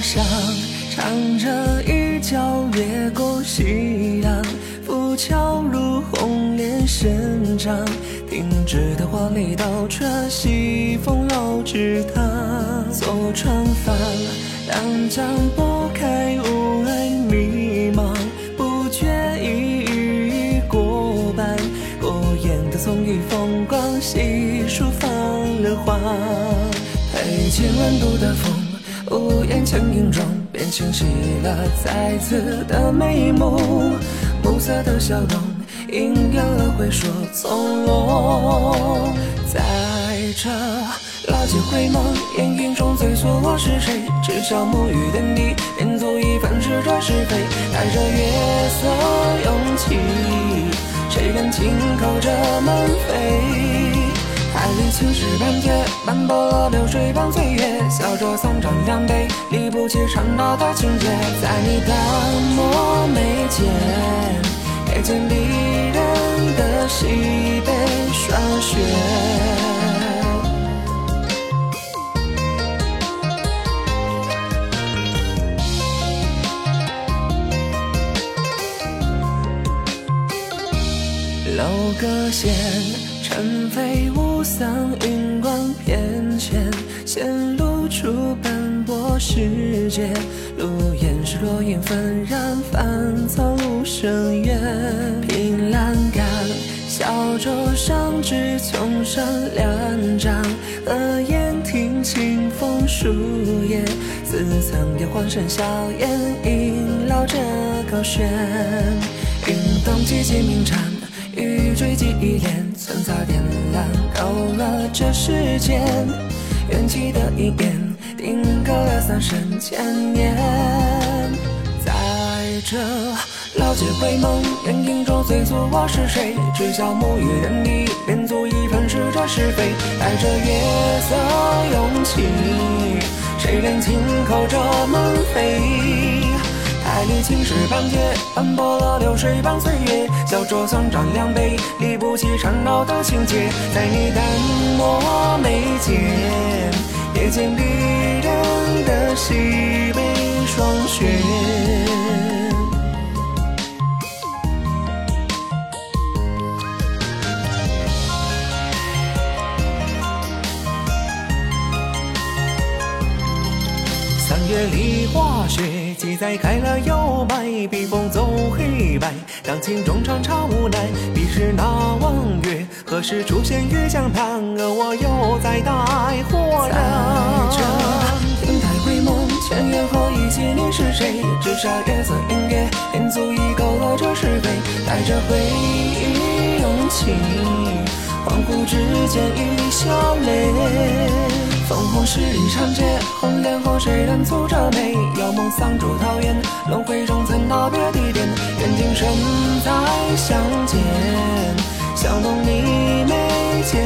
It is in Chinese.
上，唱着一角越过夕阳，浮桥如红莲生长，停止的华丽倒车，西风绕枝淌，坐船帆，两桨拨开雾霭迷茫，不觉一日已过半，过眼的葱郁风光，细数放了花。陪千万度的风，屋檐轻盈中，便清晰了再次的眉目。暮色的笑容，应验了回说从容。在这老街回眸，烟云中追溯我是谁？只消暮雨点滴，便足以粉饰这是非。带着月色勇气，谁人轻叩着门？青石板街，斑驳了流水般岁月，笑着送上两杯，理不起缠绕的情节，在你淡漠眉间，瞥见离人的喜悲霜雪。楼阁线，尘飞雾散，云光翩跹，显露出斑驳世界。路烟是落英纷然，芳草无声远。凭栏杆，小舟上至琼山两丈，河沿听清风树叶，似曾有欢声笑颜，萦绕着高悬。云动几级鸣蝉。雨坠记忆帘，寸草点亮勾勒这世间。缘起的一眼，定格了三生千年。在这老街回眸，烟云中追溯我是谁？只消暮雨人地，便足以粉饰这是非。带着月色勇气，谁人轻叩着门扉？青石板街，斑驳了流水般岁月。小酌三盏两杯，理不起缠绕的情结。在你淡漠眉间，瞥见离人的喜悲霜雪。月里花雪，几载开了又败，笔锋走黑白，当情中常常无奈。彼时那望月，何时出现于江畔？而我又在待火亮。在这亭台回眸，千年后忆起你是谁？只差月色映月，便足以勾勒这是非。带着回忆勇气，恍惚之间已笑泪。红十里长街，红莲后谁人蹙着眉？遥梦桑竹桃源，轮回中曾道别地点，愿今生再相见。笑浓你眉间，